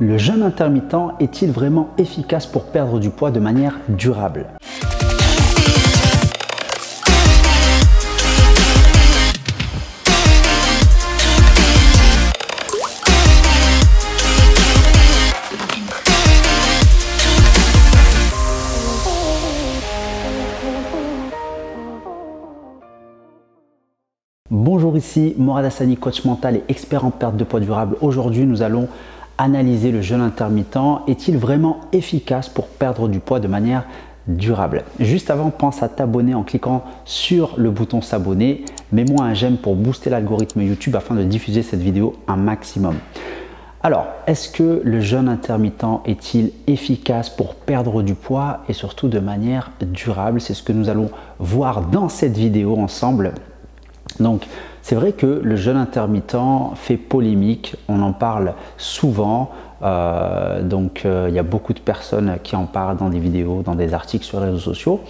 Le jeûne intermittent est-il vraiment efficace pour perdre du poids de manière durable? Bonjour ici Morad Hassani, coach mental et expert en perte de poids durable. Aujourd'hui nous allons analyser le jeûne intermittent est-il vraiment efficace pour perdre du poids de manière durable? Juste avant, pense à t'abonner en cliquant sur le bouton s'abonner. Mets-moi un j'aime pour booster l'algorithme YouTube afin de diffuser cette vidéo un maximum. Alors, est-ce que le jeûne intermittent est-il efficace pour perdre du poids et surtout de manière durable? C'est ce que nous allons voir dans cette vidéo ensemble. Donc, c'est vrai que le jeûne intermittent fait polémique, on en parle souvent. Euh, donc, euh, il y a beaucoup de personnes qui en parlent dans des vidéos, dans des articles sur les réseaux sociaux.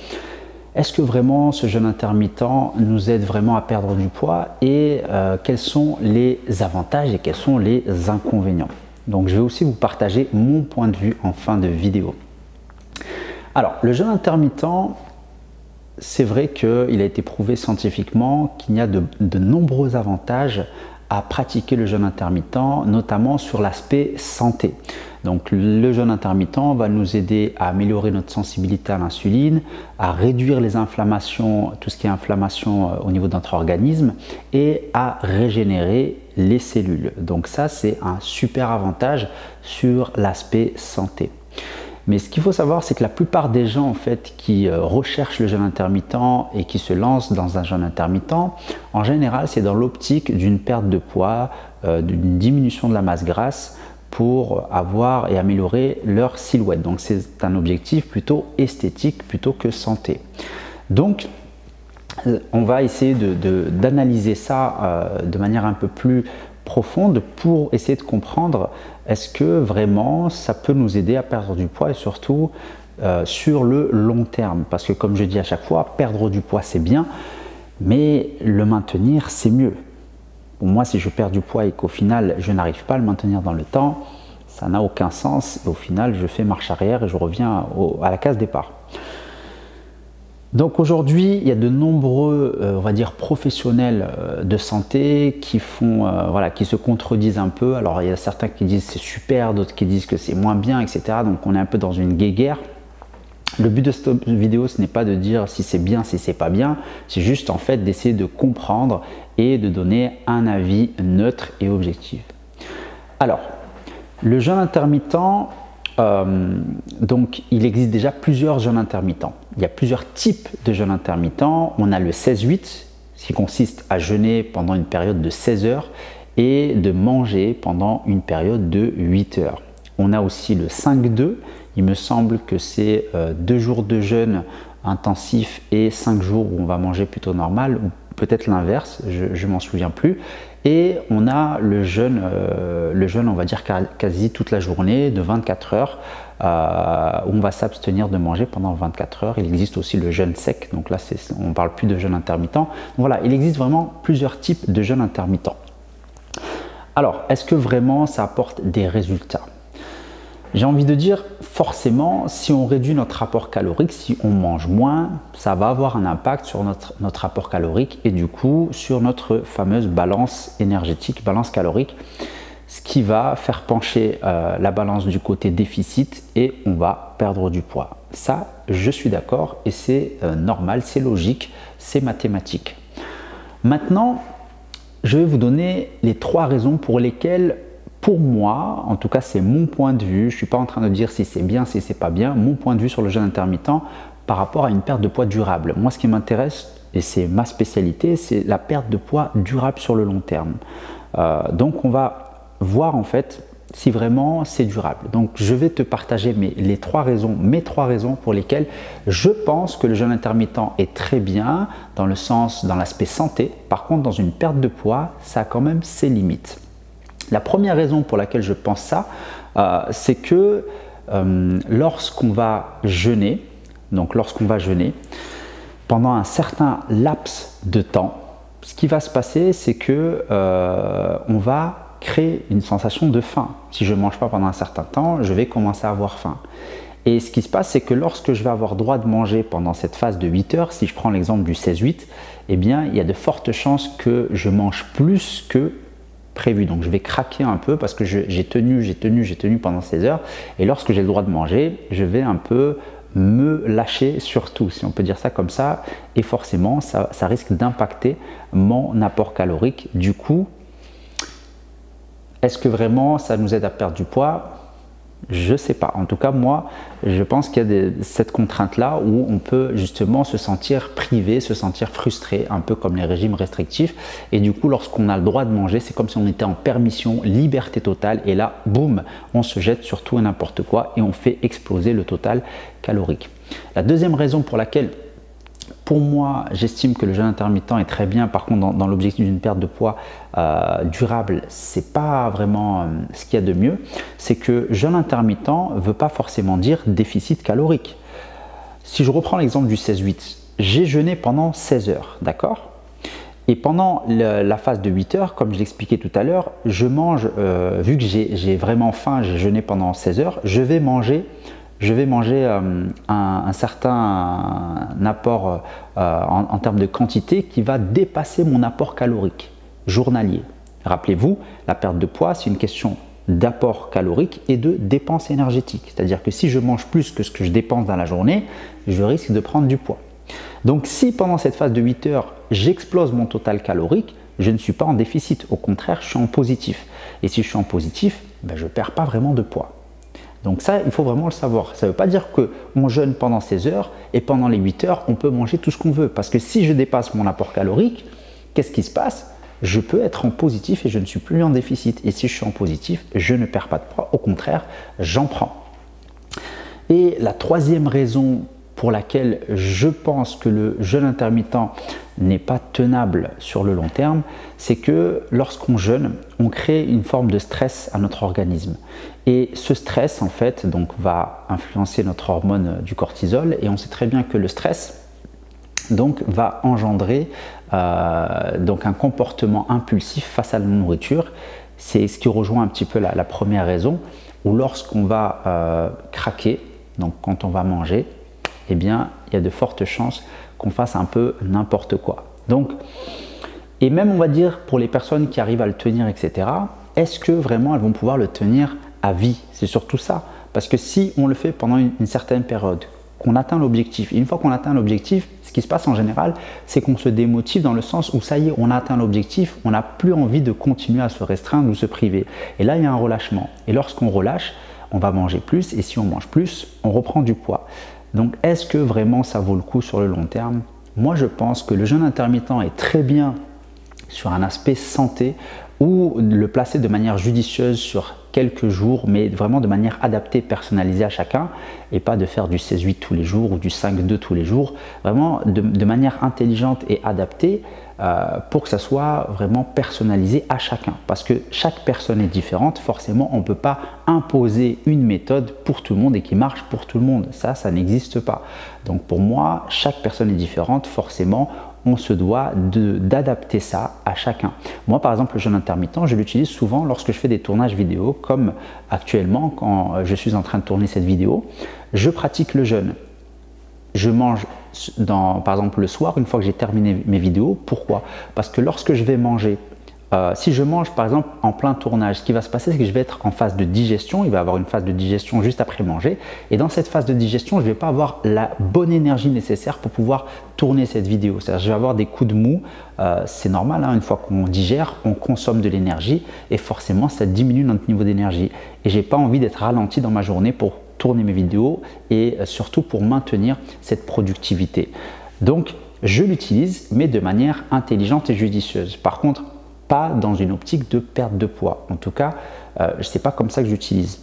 Est-ce que vraiment ce jeûne intermittent nous aide vraiment à perdre du poids et euh, quels sont les avantages et quels sont les inconvénients? Donc, je vais aussi vous partager mon point de vue en fin de vidéo. Alors, le jeûne intermittent, c'est vrai qu'il a été prouvé scientifiquement qu'il y a de, nombreux avantages à pratiquer le jeûne intermittent, notamment sur l'aspect santé. Donc le jeûne intermittent va nous aider à améliorer notre sensibilité à l'insuline, à réduire les inflammations, tout ce qui est inflammation euh, au niveau de notre organisme et à régénérer les cellules. Donc ça c'est un super avantage sur l'aspect santé. Mais ce qu'il faut savoir, c'est que la plupart des gens en fait qui euh, recherchent le jeûne intermittent et qui se lancent dans un jeûne intermittent, en général, c'est dans l'optique d'une perte de poids, euh, d'une diminution de la masse grasse pour avoir et améliorer leur silhouette. Donc c'est un objectif plutôt esthétique plutôt que santé. Donc euh, on va essayer d'analyser ça de manière un peu plus profonde pour essayer de comprendre est-ce que vraiment ça peut nous aider à perdre du poids et surtout euh, sur le long terme. Parce que comme je dis à chaque fois, perdre du poids c'est bien, mais le maintenir c'est mieux. Pour moi, si je perds du poids et qu'au final je n'arrive pas à le maintenir dans le temps, ça n'a aucun sens. Et au final, je fais marche arrière et je reviens à la case départ. Donc aujourd'hui, il y a de nombreux, euh, on va dire, professionnels euh, de santé qui font, euh, voilà, qui se contredisent un peu. Alors il y a certains qui disent c'est super, d'autres qui disent que c'est moins bien, etc. Donc on est un peu dans une guéguerre. Le but de cette vidéo, ce n'est pas de dire si c'est bien, si c'est pas bien. C'est juste en fait d'essayer de comprendre et de donner un avis neutre et objectif. Alors, le jeûne intermittent, donc il existe déjà plusieurs jeûnes intermittents il y a plusieurs types de jeûne intermittent. On a le 16-8, qui consiste à jeûner pendant une période de 16 heures et de manger pendant une période de 8 heures. On a aussi le 5-2, il me semble que c'est euh, deux jours de jeûne intensif et 5 jours où on va manger plutôt normal, peut-être l'inverse, je ne m'en souviens plus. Et on a le jeûne, euh, on va dire quasi toute la journée, de 24 heures, euh, où on va s'abstenir de manger pendant 24 heures. Il existe aussi le jeûne sec, donc là on ne parle plus de jeûne intermittent. voilà, il existe vraiment plusieurs types de jeûne intermittent. Alors, est-ce que vraiment ça apporte des résultats? J'ai envie de dire, forcément, si on réduit notre rapport calorique, si on mange moins, ça va avoir un impact sur notre, notre rapport calorique et du coup sur notre fameuse balance énergétique, balance calorique ce qui va faire pencher euh, la balance du côté déficit et on va perdre du poids. Ça, je suis d'accord et c'est euh, normal, c'est logique, c'est mathématique. Maintenant, je vais vous donner les trois raisons pour lesquelles, pour moi, en tout cas c'est mon point de vue, je ne suis pas en train de dire si c'est bien, si c'est pas bien, mon point de vue sur le jeûne intermittent par rapport à une perte de poids durable. Moi, ce qui m'intéresse, et c'est ma spécialité, c'est la perte de poids durable sur le long terme. Euh, donc on va voir en fait si vraiment c'est durable. Donc je vais te partager mes, les trois raisons, mes trois raisons pour lesquelles je pense que le jeûne intermittent est très bien dans le sens, dans l'aspect santé. Par contre, dans une perte de poids, ça a quand même ses limites. La première raison pour laquelle je pense ça, euh, c'est que euh, lorsqu'on va jeûner, donc lorsqu'on va jeûner, pendant un certain laps de temps, ce qui va se passer, c'est que euh, on va créer une sensation de faim. Si je ne mange pas pendant un certain temps, je vais commencer à avoir faim. Et ce qui se passe, c'est que lorsque je vais avoir droit de manger pendant cette phase de 8 heures, si je prends l'exemple du 16-8, eh bien, il y a de fortes chances que je mange plus que Donc, je vais craquer un peu parce que j'ai tenu, j'ai tenu, j'ai tenu pendant 16 heures. Et lorsque j'ai le droit de manger, je vais un peu me lâcher surtout, si on peut dire ça comme ça. Et forcément, ça risque d'impacter mon apport calorique. Du coup, est-ce que vraiment ça nous aide à perdre du poids? Je ne sais pas. En tout cas, moi, je pense qu'il y a cette contrainte-là où on peut justement se sentir privé, se sentir frustré, un peu comme les régimes restrictifs. Et du coup, lorsqu'on a le droit de manger, c'est comme si on était en permission, liberté totale. Et là, boum, on se jette sur tout et n'importe quoi et on fait exploser le total calorique. La deuxième raison pour laquelle pour moi, j'estime que le jeûne intermittent est très bien. Par contre, dans, l'objectif d'une perte de poids euh, durable, c'est pas vraiment euh, ce qu'il y a de mieux. C'est que jeûne intermittent ne veut pas forcément dire déficit calorique. Si je reprends l'exemple du 16-8, j'ai jeûné pendant 16 heures, d'accord? Et pendant la phase de 8 heures, comme je l'expliquais tout à l'heure, je mange, euh, vu que j'ai vraiment faim, j'ai jeûné pendant 16 heures, je vais manger je vais manger euh, un, certain apport euh, en, termes de quantité qui va dépasser mon apport calorique journalier. Rappelez-vous, la perte de poids, c'est une question d'apport calorique et de dépense énergétique. C'est-à-dire que si je mange plus que ce que je dépense dans la journée, je risque de prendre du poids. Donc si pendant cette phase de 8 heures, j'explose mon total calorique, je ne suis pas en déficit. Au contraire, je suis en positif. Et si je suis en positif, ben, je ne perds pas vraiment de poids. Donc ça, il faut vraiment le savoir. Ça ne veut pas dire qu'on jeûne pendant 16 heures et pendant les 8 heures, on peut manger tout ce qu'on veut. Parce que si je dépasse mon apport calorique, qu'est-ce qui se passe? Je peux être en positif et je ne suis plus en déficit. Et si je suis en positif, je ne perds pas de poids. Au contraire, j'en prends. Et la troisième raison pour laquelle je pense que le jeûne intermittent n'est pas tenable sur le long terme, c'est que lorsqu'on jeûne, on crée une forme de stress à notre organisme. Et ce stress, en fait, donc, va influencer notre hormone du cortisol. Et on sait très bien que le stress, va engendrer euh, un comportement impulsif face à la nourriture. C'est ce qui rejoint un petit peu la, première raison, où lorsqu'on va euh, craquer, donc quand on va manger, eh bien, il y a de fortes chances qu'on fasse un peu n'importe quoi. Donc, et même on va dire pour les personnes qui arrivent à le tenir, etc., est-ce que vraiment elles vont pouvoir le tenir à vie? C'est surtout ça. Parce que si on le fait pendant une, certaine période, qu'on atteint l'objectif, et une fois qu'on atteint l'objectif, ce qui se passe en général, c'est qu'on se démotive dans le sens où ça y est, on a atteint l'objectif, on n'a plus envie de continuer à se restreindre ou se priver. Et là, il y a un relâchement. Et lorsqu'on relâche, on va manger plus, et si on mange plus, on reprend du poids. Donc est-ce que vraiment ça vaut le coup sur le long terme? Moi je pense que le jeûne intermittent est très bien sur un aspect santé ou le placer de manière judicieuse sur quelques jours, mais vraiment de manière adaptée, personnalisée à chacun, et pas de faire du 16-8 tous les jours ou du 5-2 tous les jours, vraiment de, manière intelligente et adaptée euh, pour que ça soit vraiment personnalisé à chacun. Parce que chaque personne est différente, forcément on ne peut pas imposer une méthode pour tout le monde et qui marche pour tout le monde. Ça, ça n'existe pas. Donc pour moi, chaque personne est différente, forcément on se doit d'adapter ça à chacun. Moi, par exemple, le jeûne intermittent, je l'utilise souvent lorsque je fais des tournages vidéo, comme actuellement quand je suis en train de tourner cette vidéo. Je pratique le jeûne. Je mange, dans, par exemple, le soir, une fois que j'ai terminé mes vidéos. Pourquoi? Parce que lorsque je vais manger euh, si je mange par exemple en plein tournage, ce qui va se passer, c'est que je vais être en phase de digestion. Il va y avoir une phase de digestion juste après manger. Et dans cette phase de digestion, je ne vais pas avoir la bonne énergie nécessaire pour pouvoir tourner cette vidéo. C'est-à-dire, je vais avoir des coups de mou. Euh, c'est normal, hein, une fois qu'on digère, on consomme de l'énergie et forcément, ça diminue notre niveau d'énergie. Et j'ai pas envie d'être ralenti dans ma journée pour tourner mes vidéos et euh, surtout pour maintenir cette productivité. Donc, je l'utilise, mais de manière intelligente et judicieuse. Par contre, pas dans une optique de perte de poids. En tout cas, euh, ce n'est pas comme ça que j'utilise.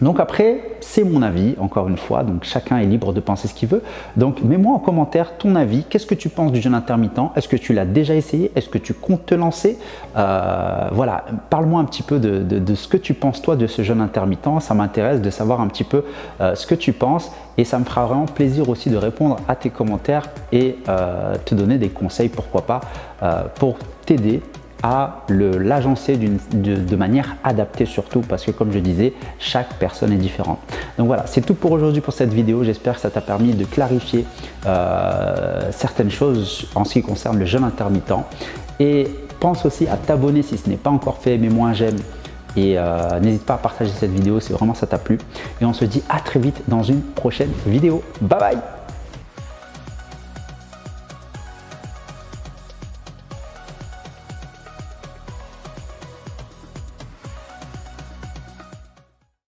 Donc après, c'est mon avis, encore une fois, donc chacun est libre de penser ce qu'il veut. Donc mets-moi en commentaire ton avis, qu'est-ce que tu penses du jeûne intermittent? Est-ce que tu l'as déjà essayé? Est-ce que tu comptes te lancer? Euh, Voilà, parle-moi un petit peu de, ce que tu penses toi de ce jeûne intermittent, ça m'intéresse de savoir un petit peu euh, ce que tu penses. Et ça me fera vraiment plaisir aussi de répondre à tes commentaires et te donner des conseils, pourquoi pas, pour t'aider à l'agencer de, manière adaptée surtout parce que comme je disais, chaque personne est différente. Donc voilà, c'est tout pour aujourd'hui pour cette vidéo. J'espère que ça t'a permis de clarifier euh, certaines choses en ce qui concerne le jeûne intermittent. Et pense aussi à t'abonner si ce n'est pas encore fait, mets-moi un j'aime et euh, n'hésite pas à partager cette vidéo si vraiment ça t'a plu. Et on se dit à très vite dans une prochaine vidéo. Bye bye